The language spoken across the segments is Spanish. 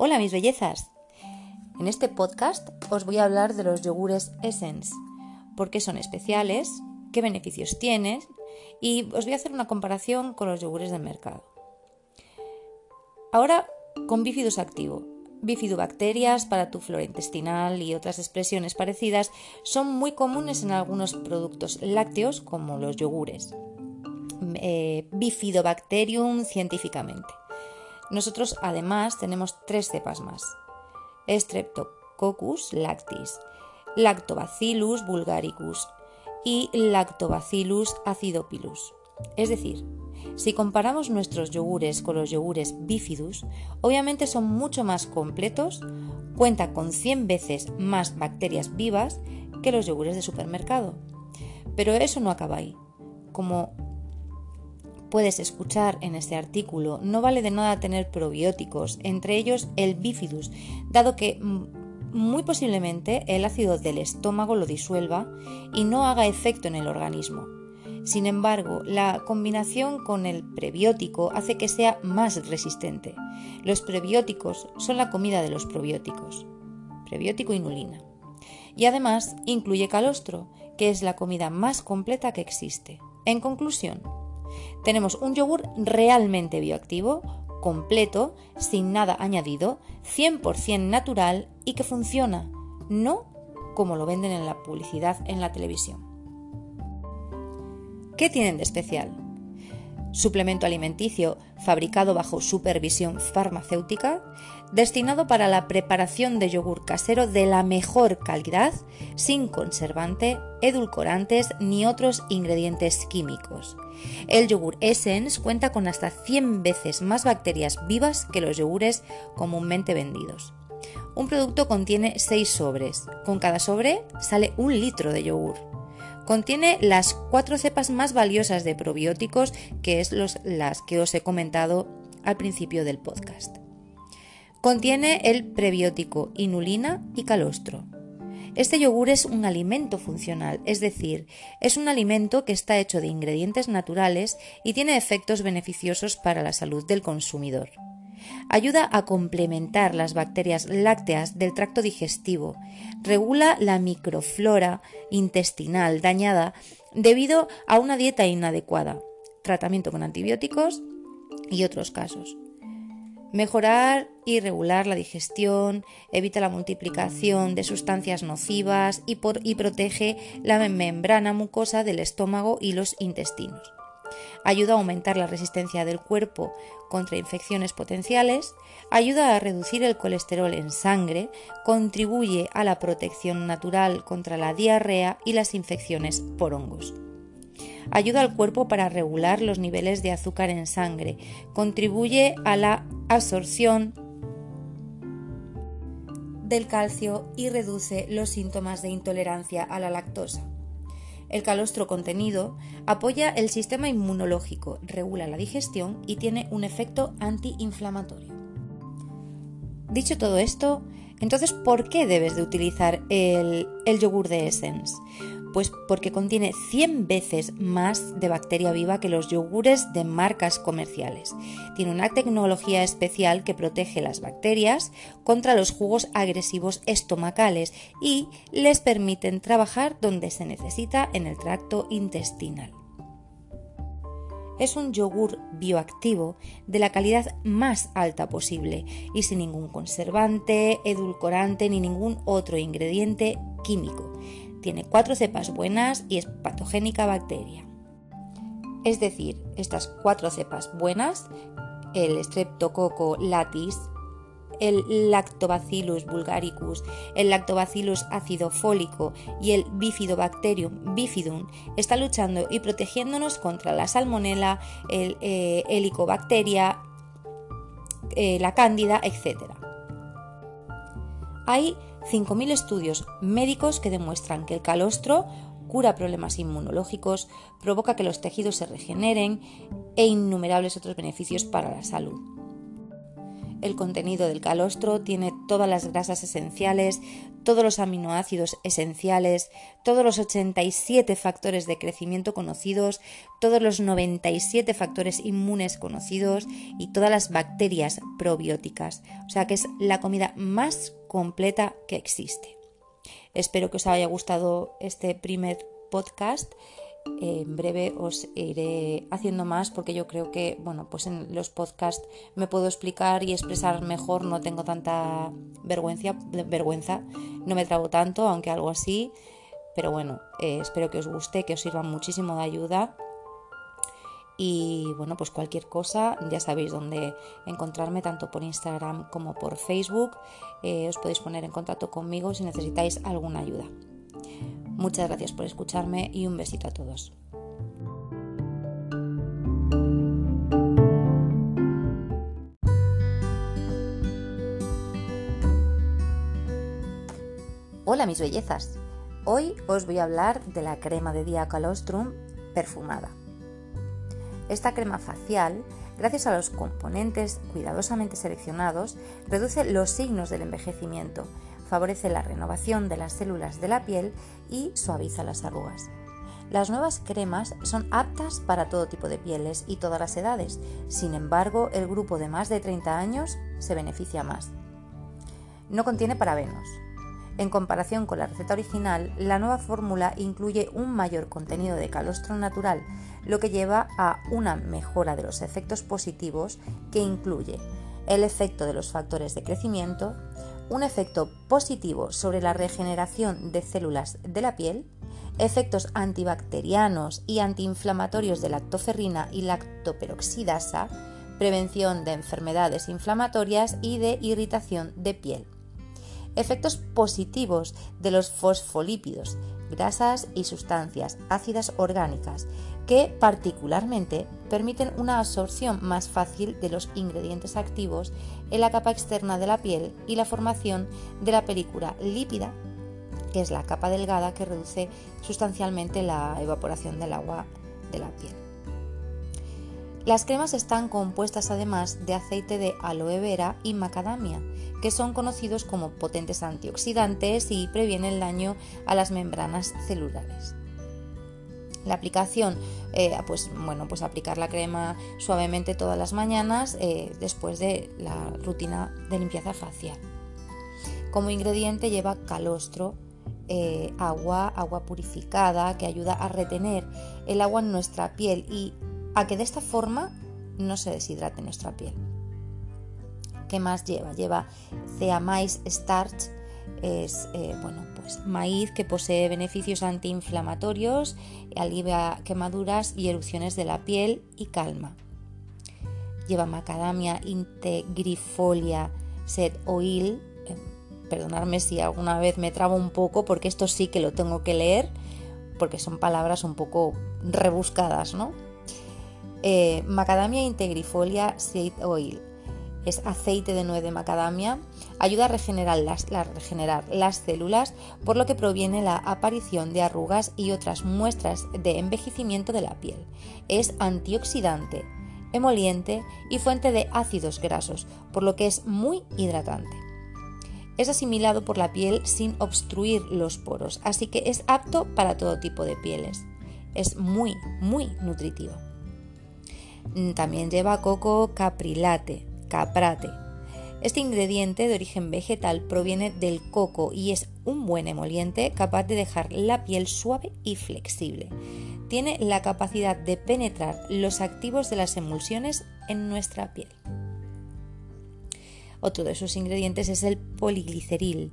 Hola mis bellezas. En este podcast os voy a hablar de los yogures Essence, por qué son especiales, qué beneficios tienen y os voy a hacer una comparación con los yogures del mercado. Ahora con bifidus activo. Bifidobacterias para tu flora intestinal y otras expresiones parecidas son muy comunes en algunos productos lácteos como los yogures. Eh, bifidobacterium científicamente. Nosotros además tenemos tres cepas más. Streptococcus lactis, Lactobacillus vulgaricus y Lactobacillus acidopilus. Es decir, si comparamos nuestros yogures con los yogures bifidus, obviamente son mucho más completos, cuenta con 100 veces más bacterias vivas que los yogures de supermercado. Pero eso no acaba ahí. Como puedes escuchar en este artículo, no vale de nada tener probióticos, entre ellos el bifidus, dado que muy posiblemente el ácido del estómago lo disuelva y no haga efecto en el organismo. Sin embargo, la combinación con el prebiótico hace que sea más resistente. Los prebióticos son la comida de los probióticos. Prebiótico inulina. Y además incluye calostro, que es la comida más completa que existe. En conclusión, tenemos un yogur realmente bioactivo, completo, sin nada añadido, 100% natural y que funciona, no como lo venden en la publicidad en la televisión. ¿Qué tienen de especial? Suplemento alimenticio fabricado bajo supervisión farmacéutica, destinado para la preparación de yogur casero de la mejor calidad, sin conservante, edulcorantes ni otros ingredientes químicos. El yogur Essence cuenta con hasta 100 veces más bacterias vivas que los yogures comúnmente vendidos. Un producto contiene 6 sobres. Con cada sobre sale un litro de yogur. Contiene las cuatro cepas más valiosas de probióticos, que es las que os he comentado al principio del podcast. Contiene el prebiótico inulina y calostro. Este yogur es un alimento funcional, es decir, es un alimento que está hecho de ingredientes naturales y tiene efectos beneficiosos para la salud del consumidor. Ayuda a complementar las bacterias lácteas del tracto digestivo. Regula la microflora intestinal dañada debido a una dieta inadecuada, tratamiento con antibióticos y otros casos. Mejorar y regular la digestión, evita la multiplicación de sustancias nocivas y, y protege la membrana mucosa del estómago y los intestinos ayuda a aumentar la resistencia del cuerpo contra infecciones potenciales, ayuda a reducir el colesterol en sangre, contribuye a la protección natural contra la diarrea y las infecciones por hongos. Ayuda al cuerpo para regular los niveles de azúcar en sangre, contribuye a la absorción del calcio y reduce los síntomas de intolerancia a la lactosa. El calostro contenido apoya el sistema inmunológico, regula la digestión y tiene un efecto antiinflamatorio. Dicho todo esto, entonces, ¿por qué debes de utilizar el, el yogur de Essence? Pues porque contiene 100 veces más de bacteria viva que los yogures de marcas comerciales. Tiene una tecnología especial que protege las bacterias contra los jugos agresivos estomacales y les permiten trabajar donde se necesita en el tracto intestinal es un yogur bioactivo de la calidad más alta posible y sin ningún conservante, edulcorante ni ningún otro ingrediente químico. Tiene cuatro cepas buenas y es patogénica bacteria. Es decir, estas cuatro cepas buenas, el Streptococcus latis, el Lactobacillus vulgaricus, el Lactobacillus acidofólico y el Bifidobacterium bifidum están luchando y protegiéndonos contra la salmonela, el eh, helicobacteria, eh, la cándida, etc. Hay 5.000 estudios médicos que demuestran que el calostro cura problemas inmunológicos, provoca que los tejidos se regeneren e innumerables otros beneficios para la salud. el contenido del calostro tiene todas las grasas esenciales, todos los aminoácidos esenciales, todos los 87 factores de crecimiento conocidos, todos los 97 factores inmunes conocidos y todas las bacterias probióticas. O sea que es la comida más completa que existe. Espero que os haya gustado este primer podcast en breve os iré haciendo más porque yo creo que, bueno, pues en los podcasts me puedo explicar y expresar mejor, no tengo tanta vergüenza, vergüenza no me trago tanto, aunque algo así, pero bueno, eh, espero que os guste, que os sirva muchísimo de ayuda. Y bueno, pues cualquier cosa, ya sabéis dónde encontrarme, tanto por Instagram como por Facebook. Eh, os podéis poner en contacto conmigo si necesitáis alguna ayuda. Muchas gracias por escucharme y un besito a todos. Hola mis bellezas. Hoy os voy a hablar de la crema de día Calostrum perfumada. Esta crema facial, gracias a los componentes cuidadosamente seleccionados, reduce los signos del envejecimiento favorece la renovación de las células de la piel y suaviza las arrugas. Las nuevas cremas son aptas para todo tipo de pieles y todas las edades, sin embargo el grupo de más de 30 años se beneficia más. No contiene parabenos. En comparación con la receta original, la nueva fórmula incluye un mayor contenido de calostro natural, lo que lleva a una mejora de los efectos positivos que incluye el efecto de los factores de crecimiento, un efecto positivo sobre la regeneración de células de la piel, efectos antibacterianos y antiinflamatorios de lactoferrina y lactoperoxidasa, prevención de enfermedades inflamatorias y de irritación de piel. Efectos positivos de los fosfolípidos, grasas y sustancias ácidas orgánicas, que particularmente permiten una absorción más fácil de los ingredientes activos en la capa externa de la piel y la formación de la película lípida, que es la capa delgada que reduce sustancialmente la evaporación del agua de la piel. Las cremas están compuestas además de aceite de aloe vera y macadamia, que son conocidos como potentes antioxidantes y previenen el daño a las membranas celulares. La aplicación, eh, pues bueno, pues aplicar la crema suavemente todas las mañanas eh, después de la rutina de limpieza facial. Como ingrediente lleva calostro, eh, agua, agua purificada que ayuda a retener el agua en nuestra piel y a que de esta forma no se deshidrate nuestra piel. ¿Qué más lleva? Lleva ceamais starch, es bueno, pues maíz que posee beneficios antiinflamatorios, alivia quemaduras y erupciones de la piel y calma. Lleva macadamia integrifolia set oil. Eh, perdonadme si alguna vez me trabo un poco porque esto sí que lo tengo que leer porque son palabras un poco rebuscadas, ¿no? Eh, macadamia integrifolia seed oil es aceite de nuez de macadamia, ayuda a regenerar las, regenerar las células, por lo que proviene la aparición de arrugas y otras muestras de envejecimiento de la piel. Es antioxidante, emoliente y fuente de ácidos grasos, por lo que es muy hidratante. Es asimilado por la piel sin obstruir los poros, así que es apto para todo tipo de pieles. Es muy, muy nutritivo. También lleva coco caprilate, caprate. Este ingrediente de origen vegetal proviene del coco y es un buen emoliente capaz de dejar la piel suave y flexible. Tiene la capacidad de penetrar los activos de las emulsiones en nuestra piel. Otro de sus ingredientes es el poligliceril.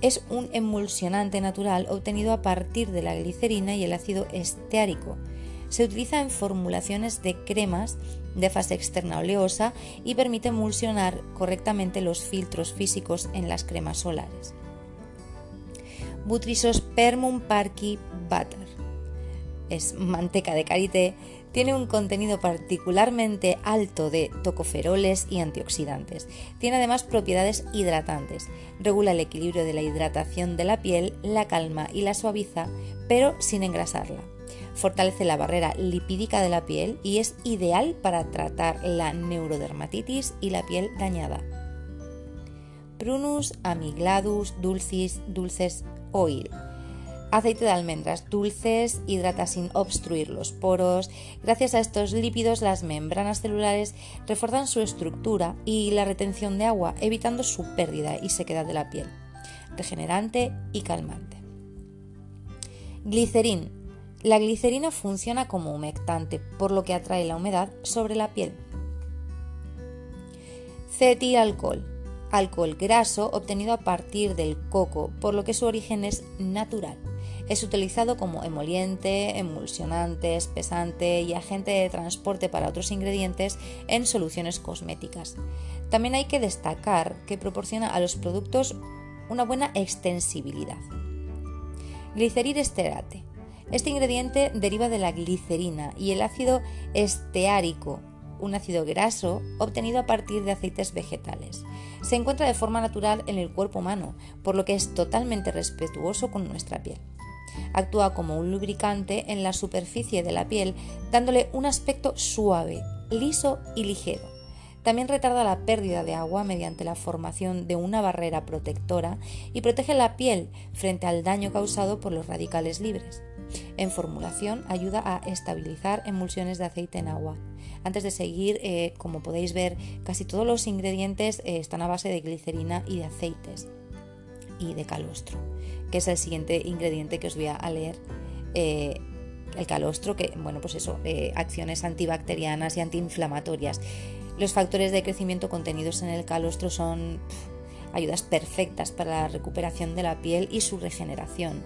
Es un emulsionante natural obtenido a partir de la glicerina y el ácido esteárico se utiliza en formulaciones de cremas de fase externa oleosa y permite emulsionar correctamente los filtros físicos en las cremas solares. Butrisospermum parky butter es manteca de karité, tiene un contenido particularmente alto de tocoferoles y antioxidantes. Tiene además propiedades hidratantes. Regula el equilibrio de la hidratación de la piel, la calma y la suaviza, pero sin engrasarla fortalece la barrera lipídica de la piel y es ideal para tratar la neurodermatitis y la piel dañada. Prunus amigladus dulcis dulces oil Aceite de almendras dulces, hidrata sin obstruir los poros. Gracias a estos lípidos las membranas celulares refuerzan su estructura y la retención de agua, evitando su pérdida y sequedad de la piel. Regenerante y calmante. Glicerín. La glicerina funciona como humectante, por lo que atrae la humedad sobre la piel. Cetilalcohol alcohol graso obtenido a partir del coco, por lo que su origen es natural. Es utilizado como emoliente, emulsionante, espesante y agente de transporte para otros ingredientes en soluciones cosméticas. También hay que destacar que proporciona a los productos una buena extensibilidad. Glicerirsterate. Este ingrediente deriva de la glicerina y el ácido esteárico, un ácido graso obtenido a partir de aceites vegetales. Se encuentra de forma natural en el cuerpo humano, por lo que es totalmente respetuoso con nuestra piel. Actúa como un lubricante en la superficie de la piel, dándole un aspecto suave, liso y ligero. También retarda la pérdida de agua mediante la formación de una barrera protectora y protege la piel frente al daño causado por los radicales libres. En formulación ayuda a estabilizar emulsiones de aceite en agua. Antes de seguir, eh, como podéis ver, casi todos los ingredientes eh, están a base de glicerina y de aceites y de calostro, que es el siguiente ingrediente que os voy a leer. Eh, el calostro, que, bueno, pues eso, acciones antibacterianas y antiinflamatorias. Los factores de crecimiento contenidos en el calostro son ayudas perfectas para la recuperación de la piel y su regeneración.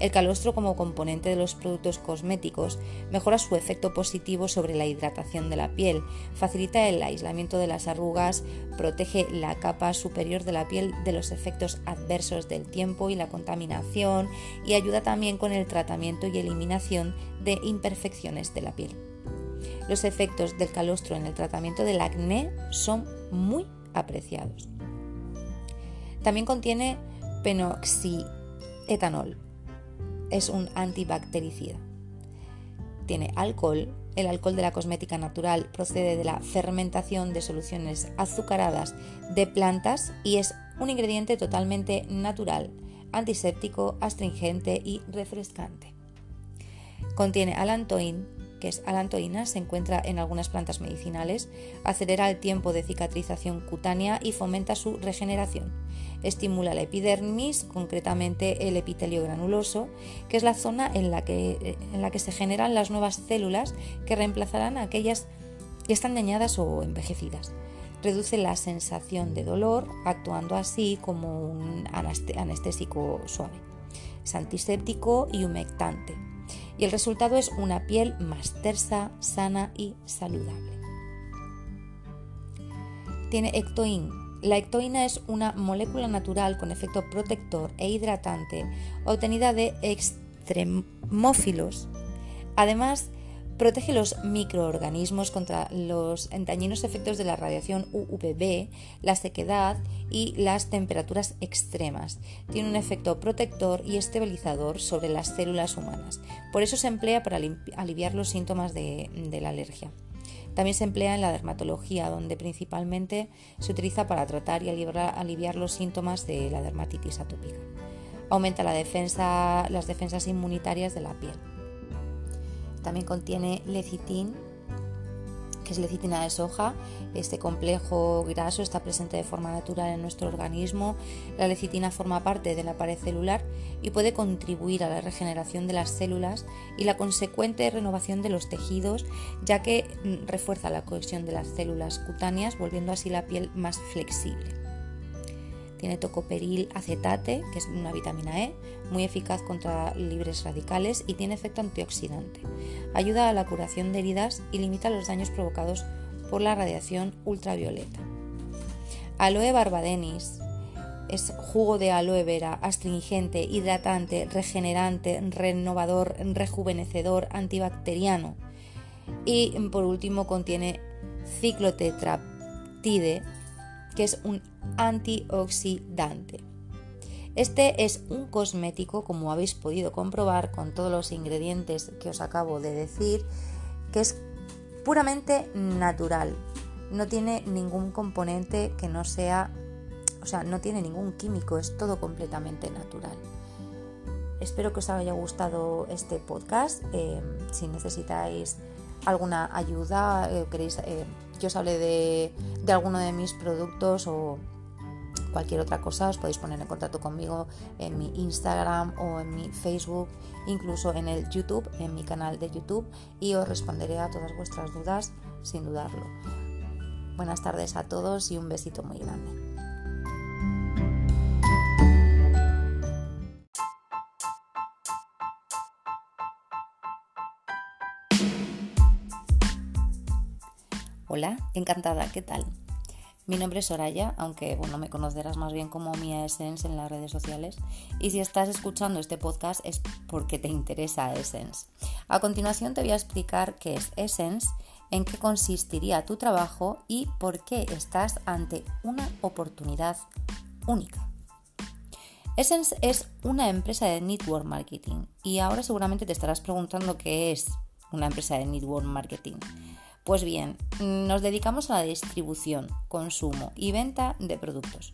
El calostro como componente de los productos cosméticos mejora su efecto positivo sobre la hidratación de la piel, facilita el aislamiento de las arrugas, protege la capa superior de la piel de los efectos adversos del tiempo y la contaminación y ayuda también con el tratamiento y eliminación de imperfecciones de la piel. Los efectos del calostro en el tratamiento del acné son muy apreciados. También contiene penoxietanol. Es un antibactericida. Tiene alcohol. El alcohol de la cosmética natural procede de la fermentación de soluciones azucaradas de plantas y es un ingrediente totalmente natural, antiséptico, astringente y refrescante. Contiene alantoin, que es alantoína, se encuentra en algunas plantas medicinales, acelera el tiempo de cicatrización cutánea y fomenta su regeneración. Estimula la epidermis, concretamente el epitelio granuloso, que es la zona en la que, en la que se generan las nuevas células que reemplazarán a aquellas que están dañadas o envejecidas. Reduce la sensación de dolor, actuando así como un anestésico suave. Es antiséptico y humectante y el resultado es una piel más tersa, sana y saludable. Tiene ectoín. La ectoína es una molécula natural con efecto protector e hidratante obtenida de extremófilos. Además, Protege los microorganismos contra los dañinos efectos de la radiación UVB, la sequedad y las temperaturas extremas. Tiene un efecto protector y estabilizador sobre las células humanas. Por eso se emplea para aliviar los síntomas de, la alergia. También se emplea en la dermatología, donde principalmente se utiliza para tratar y aliviar, los síntomas de la dermatitis atópica. Aumenta las defensas inmunitarias de la piel. También contiene lecitin, que es lecitina de soja. Este complejo graso está presente de forma natural en nuestro organismo. La lecitina forma parte de la pared celular y puede contribuir a la regeneración de las células y la consecuente renovación de los tejidos, ya que refuerza la cohesión de las células cutáneas, volviendo así la piel más flexible. Tiene tocoperil acetate, que es una vitamina E, muy eficaz contra libres radicales y tiene efecto antioxidante. Ayuda a la curación de heridas y limita los daños provocados por la radiación ultravioleta. Aloe barbadenis es jugo de aloe vera, astringente, hidratante, regenerante, renovador, rejuvenecedor, antibacteriano. Y por último contiene ciclotetraptide, que es un antioxidante. Este es un cosmético, como habéis podido comprobar con todos los ingredientes que os acabo de decir, que es puramente natural. No tiene ningún componente que no sea, o sea, no tiene ningún químico, es todo completamente natural. Espero que os haya gustado este podcast. Eh, si necesitáis alguna ayuda, eh, queréis eh, que os hable de, de alguno de mis productos o cualquier otra cosa, os podéis poner en contacto conmigo en mi Instagram o en mi Facebook, incluso en el YouTube, en mi canal de YouTube, y os responderé a todas vuestras dudas sin dudarlo. Buenas tardes a todos y un besito muy grande. Encantada, ¿qué tal? Mi nombre es Soraya, aunque bueno, me conocerás más bien como Mia Essence en las redes sociales. Y si estás escuchando este podcast es porque te interesa Essence. A continuación te voy a explicar qué es Essence, en qué consistiría tu trabajo y por qué estás ante una oportunidad única. Essence es una empresa de network marketing y ahora seguramente te estarás preguntando qué es una empresa de network marketing. Pues bien, nos dedicamos a la distribución, consumo y venta de productos.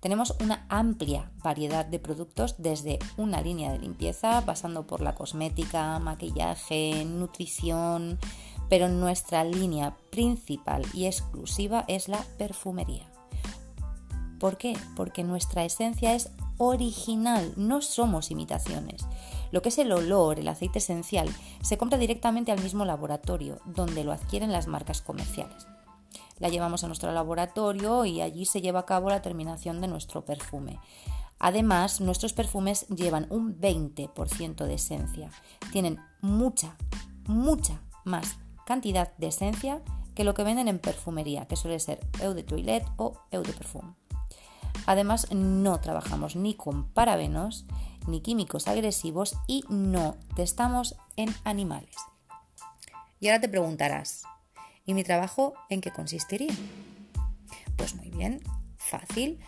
Tenemos una amplia variedad de productos desde una línea de limpieza, pasando por la cosmética, maquillaje, nutrición, pero nuestra línea principal y exclusiva es la perfumería. ¿Por qué? Porque nuestra esencia es original, no somos imitaciones. Lo que es el olor, el aceite esencial, se compra directamente al mismo laboratorio, donde lo adquieren las marcas comerciales. La llevamos a nuestro laboratorio y allí se lleva a cabo la terminación de nuestro perfume. Además, nuestros perfumes llevan un 20% de esencia. Tienen mucha, mucha más cantidad de esencia que lo que venden en perfumería, que suele ser eau de toilette o eau de perfume. Además, no trabajamos ni con parabenos, ni químicos agresivos y no testamos en animales. Y ahora te preguntarás, ¿y mi trabajo en qué consistiría? Pues muy bien, fácil.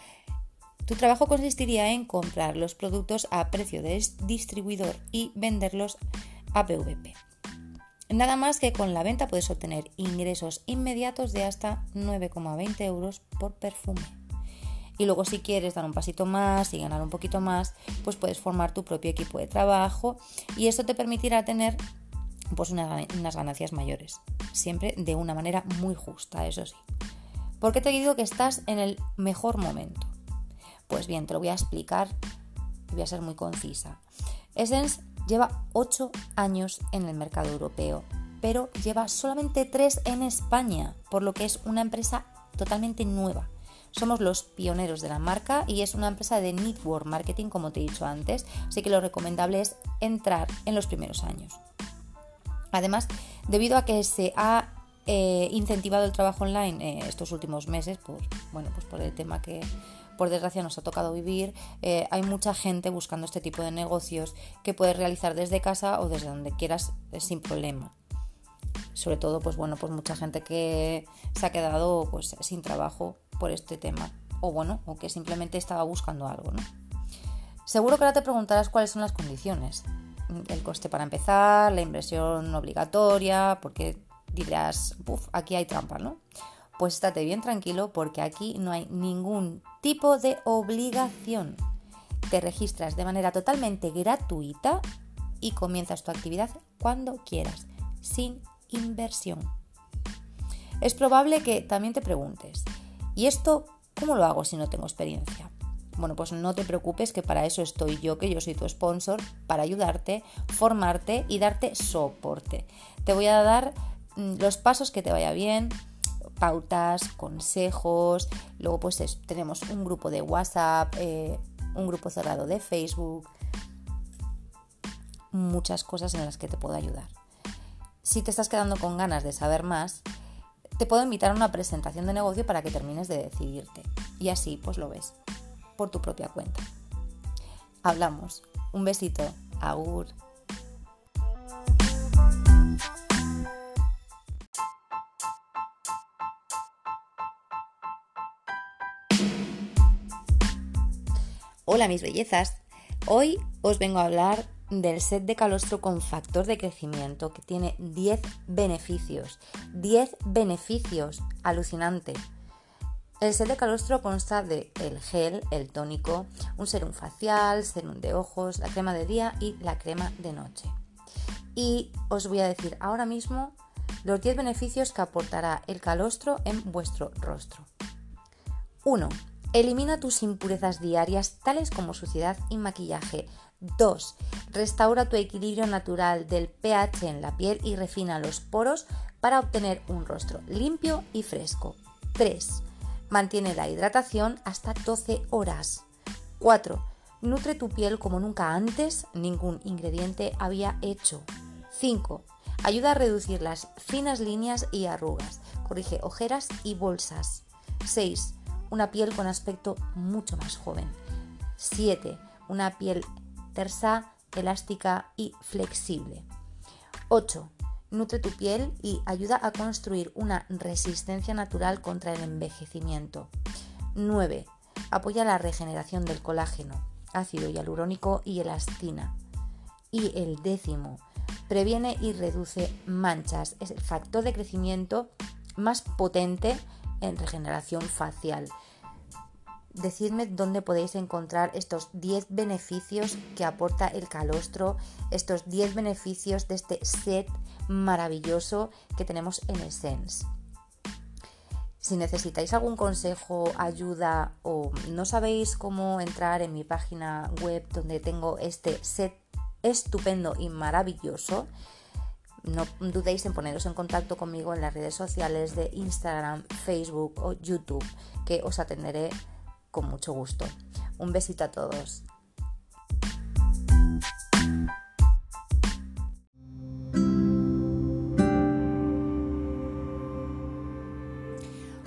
Tu trabajo consistiría en comprar los productos a precio de distribuidor y venderlos a PVP. Nada más que con la venta puedes obtener ingresos inmediatos de hasta 9,20 euros por perfume. Y luego si quieres dar un pasito más y ganar un poquito más, pues puedes formar tu propio equipo de trabajo y esto te permitirá tener pues unas ganancias mayores, siempre de una manera muy justa, eso sí. ¿Por qué te digo que estás en el mejor momento? Pues bien, te lo voy a explicar voy a ser muy concisa. Essence lleva 8 años en el mercado europeo, pero lleva solamente 3 en España, por lo que es una empresa totalmente nueva. Somos los pioneros de la marca y es una empresa de network marketing, como te he dicho antes, así que lo recomendable es entrar en los primeros años. Además, debido a que se ha eh, incentivado el trabajo online eh, estos últimos meses, pues, bueno, pues por el tema que por desgracia nos ha tocado vivir, eh, hay mucha gente buscando este tipo de negocios que puedes realizar desde casa o desde donde quieras sin problema sobre todo pues bueno pues mucha gente que se ha quedado pues sin trabajo por este tema o bueno o que simplemente estaba buscando algo ¿no? seguro que ahora te preguntarás cuáles son las condiciones. El coste para empezar la inversión obligatoria porque dirás Uf, aquí hay trampa no pues estate bien tranquilo porque aquí no hay ningún tipo de obligación. Te registras de manera totalmente gratuita y comienzas tu actividad cuando quieras sin inversión. Es probable que también te preguntes, ¿y esto cómo lo hago si no tengo experiencia? Bueno, pues no te preocupes que para eso estoy yo, que yo soy tu sponsor, para ayudarte, formarte y darte soporte. Te voy a dar mm, los pasos que te vaya bien, pautas, consejos, luego pues tenemos un grupo de WhatsApp, eh, un grupo cerrado de Facebook, muchas cosas en las que te puedo ayudar. Si te estás quedando con ganas de saber más, te puedo invitar a una presentación de negocio para que termines de decidirte. Y así pues lo ves, por tu propia cuenta. Hablamos. Un besito. Agur. Hola mis bellezas, hoy os vengo a hablar del set de calostro con factor de crecimiento que tiene 10 beneficios, 10 beneficios, alucinante. El set de calostro consta de el gel, el tónico, un serum facial, serum de ojos, la crema de día y la crema de noche. Y os voy a decir ahora mismo los 10 beneficios que aportará el calostro en vuestro rostro. 1. Elimina tus impurezas diarias tales como suciedad y maquillaje. 2. Restaura tu equilibrio natural del pH en la piel y refina los poros para obtener un rostro limpio y fresco. 3. Mantiene la hidratación hasta 12 horas. 4. Nutre tu piel como nunca antes ningún ingrediente había hecho. 5. Ayuda a reducir las finas líneas y arrugas. Corrige ojeras y bolsas. 6 una piel con aspecto mucho más joven. 7. Una piel tersa, elástica y flexible. 8. Nutre tu piel y ayuda a construir una resistencia natural contra el envejecimiento. 9. Apoya la regeneración del colágeno, ácido hialurónico y elastina. Y el décimo, previene y reduce manchas. Es el factor de crecimiento más potente en regeneración facial. Decidme dónde podéis encontrar estos 10 beneficios que aporta el calostro, estos 10 beneficios de este set maravilloso que tenemos en Essence. Si necesitáis algún consejo, ayuda o no sabéis cómo entrar en mi página web donde tengo este set estupendo y maravilloso, no dudéis en poneros en contacto conmigo en las redes sociales de Instagram, Facebook o YouTube, que os atenderé con mucho gusto. Un besito a todos.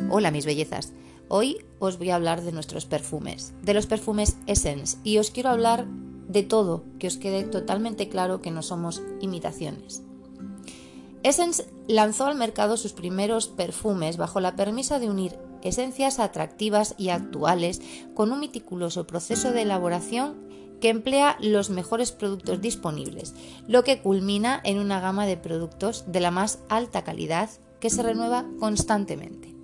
Hola mis bellezas. Hoy os voy a hablar de nuestros perfumes, de los perfumes Essence, y os quiero hablar de todo, que os quede totalmente claro que no somos imitaciones. Essence lanzó al mercado sus primeros perfumes bajo la permisa de unir esencias atractivas y actuales con un meticuloso proceso de elaboración que emplea los mejores productos disponibles, lo que culmina en una gama de productos de la más alta calidad que se renueva constantemente.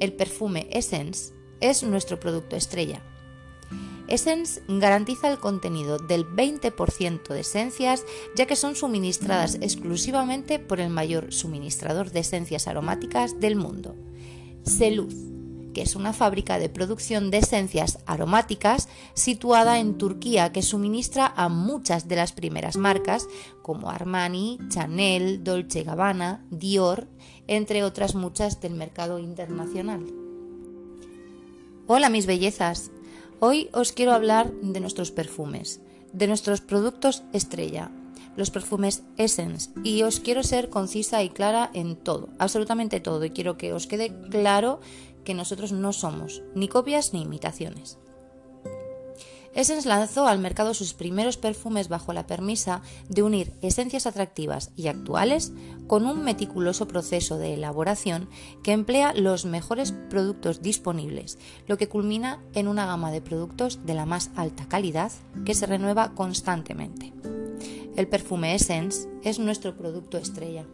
El perfume Essence es nuestro producto estrella Essence garantiza el contenido del 20% de esencias ya que son suministradas exclusivamente por el mayor suministrador de esencias aromáticas del mundo, Seluz, que es una fábrica de producción de esencias aromáticas situada en Turquía que suministra a muchas de las primeras marcas como Armani, Chanel, Dolce Gabbana, Dior, entre otras muchas del mercado internacional. Hola mis bellezas, Hoy os quiero hablar de nuestros perfumes, de nuestros productos estrella, los perfumes Essence, y os quiero ser concisa y clara en todo, absolutamente todo, y quiero que os quede claro que nosotros no somos ni copias ni imitaciones. Essence lanzó al mercado sus primeros perfumes bajo la permisa de unir esencias atractivas y actuales con un meticuloso proceso de elaboración que emplea los mejores productos disponibles, lo que culmina en una gama de productos de la más alta calidad que se renueva constantemente. El perfume Essence es nuestro producto estrella.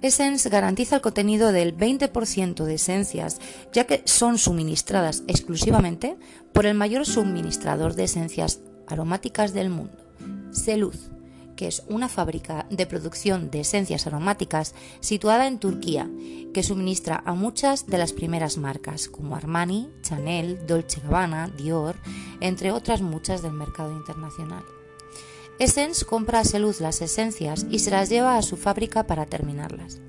Essence garantiza el contenido del 20% de esencias, ya que son suministradas exclusivamente por el mayor suministrador de esencias aromáticas del mundo, Seluz, que es una fábrica de producción de esencias aromáticas situada en Turquía, que suministra a muchas de las primeras marcas como Armani, Chanel, Dolce Gabbana, Dior, entre otras muchas del mercado internacional. Essence compra a Seluz las esencias y se las lleva a su fábrica para terminarlas.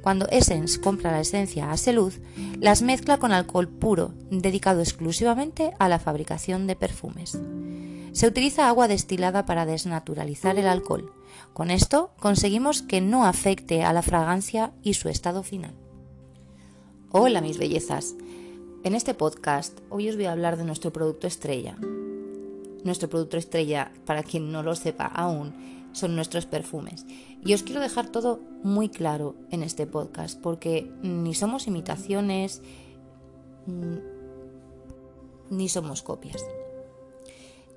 Cuando Essence compra la esencia a Seluz, las mezcla con alcohol puro, dedicado exclusivamente a la fabricación de perfumes. Se utiliza agua destilada para desnaturalizar el alcohol. Con esto conseguimos que no afecte a la fragancia y su estado final. Hola mis bellezas. En este podcast hoy os voy a hablar de nuestro producto estrella, nuestro producto estrella, para quien no lo sepa aún, son nuestros perfumes. Y os quiero dejar todo muy claro en este podcast, porque ni somos imitaciones, ni somos copias.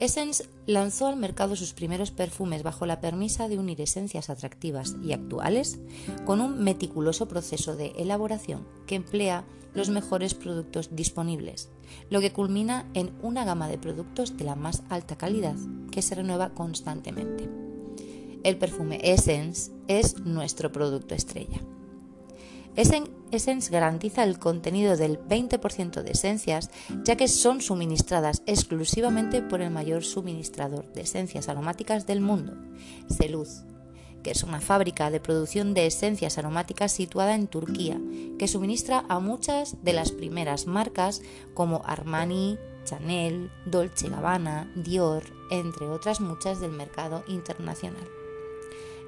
Essence lanzó al mercado sus primeros perfumes bajo la permisa de unir esencias atractivas y actuales con un meticuloso proceso de elaboración que emplea los mejores productos disponibles, lo que culmina en una gama de productos de la más alta calidad que se renueva constantemente. El perfume Essence es nuestro producto estrella. Essence garantiza el contenido del 20% de esencias, ya que son suministradas exclusivamente por el mayor suministrador de esencias aromáticas del mundo, Seluz, que es una fábrica de producción de esencias aromáticas situada en Turquía, que suministra a muchas de las primeras marcas como Armani, Chanel, Dolce Gabbana, Dior, entre otras muchas del mercado internacional.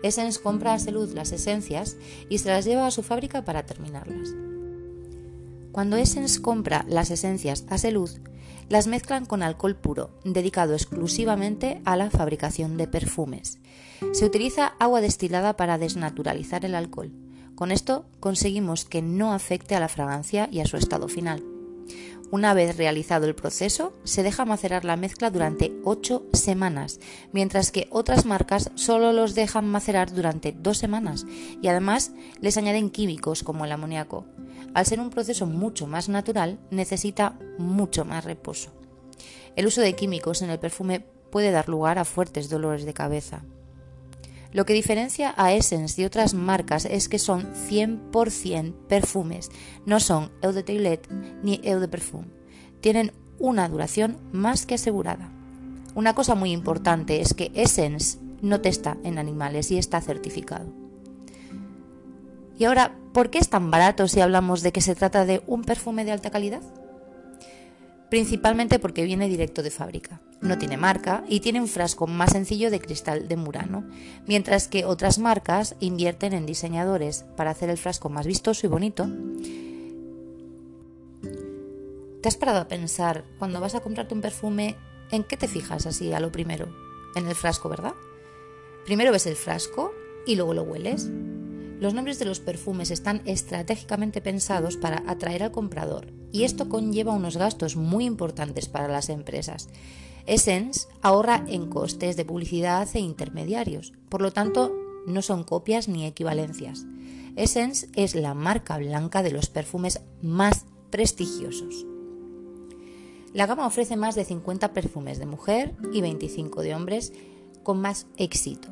Essence compra a Seluz las esencias y se las lleva a su fábrica para terminarlas. Cuando Essence compra las esencias a Seluz, las mezclan con alcohol puro, dedicado exclusivamente a la fabricación de perfumes. Se utiliza agua destilada para desnaturalizar el alcohol. Con esto conseguimos que no afecte a la fragancia y a su estado final. Una vez realizado el proceso, se deja macerar la mezcla durante 8 semanas, mientras que otras marcas solo los dejan macerar durante 2 semanas y además les añaden químicos como el amoníaco. Al ser un proceso mucho más natural, necesita mucho más reposo. El uso de químicos en el perfume puede dar lugar a fuertes dolores de cabeza. Lo que diferencia a Essence de otras marcas es que son 100% perfumes, no son eau de toilette ni eau de perfume. Tienen una duración más que asegurada. Una cosa muy importante es que Essence no testa en animales y está certificado. Y ahora, ¿por qué es tan barato si hablamos de que se trata de un perfume de alta calidad? Principalmente porque viene directo de fábrica no tiene marca y tiene un frasco más sencillo de cristal de Murano, mientras que otras marcas invierten en diseñadores para hacer el frasco más vistoso y bonito. ¿Te has parado a pensar cuando vas a comprarte un perfume en qué te fijas así a lo primero? En el frasco, ¿verdad? Primero ves el frasco y luego lo hueles. Los nombres de los perfumes están estratégicamente pensados para atraer al comprador y esto conlleva unos gastos muy importantes para las empresas. Essence ahorra en costes de publicidad e intermediarios, por lo tanto no son copias ni equivalencias. Essence es la marca blanca de los perfumes más prestigiosos. La gama ofrece más de 50 perfumes de mujer y 25 de hombres con más éxito.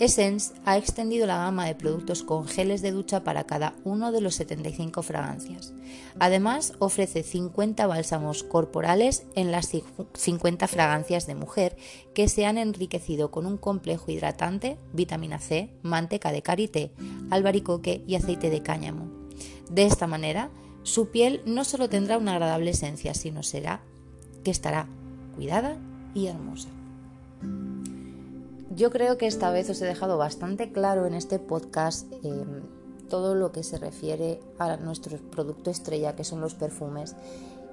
Essence ha extendido la gama de productos con geles de ducha para cada uno de los 75 fragancias. Además, ofrece 50 bálsamos corporales en las 50 fragancias de mujer que se han enriquecido con un complejo hidratante, vitamina C, manteca de karité, albaricoque y aceite de cáñamo. De esta manera, su piel no solo tendrá una agradable esencia, sino será que estará cuidada y hermosa. Yo creo que esta vez os he dejado bastante claro en este podcast em, todo lo que se refiere a nuestro producto estrella, que son los perfumes.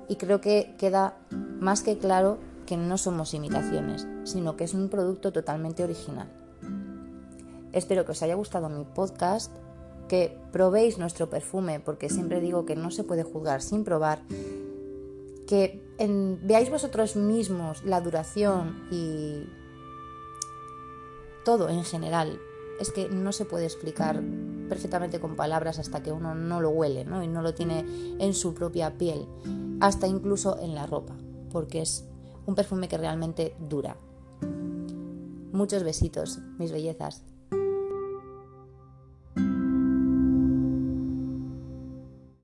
Y creo que queda más que claro que no somos imitaciones, sino que es un producto totalmente original. Espero que os haya gustado mi podcast, que probéis nuestro perfume, porque siempre digo que no se puede juzgar sin probar, que veáis vosotros mismos la duración y todo en general. Es que no se puede explicar perfectamente con palabras hasta que uno no lo huele ¿no? y no lo tiene en su propia piel, hasta incluso en la ropa, porque es un perfume que realmente dura. Muchos besitos, mis bellezas.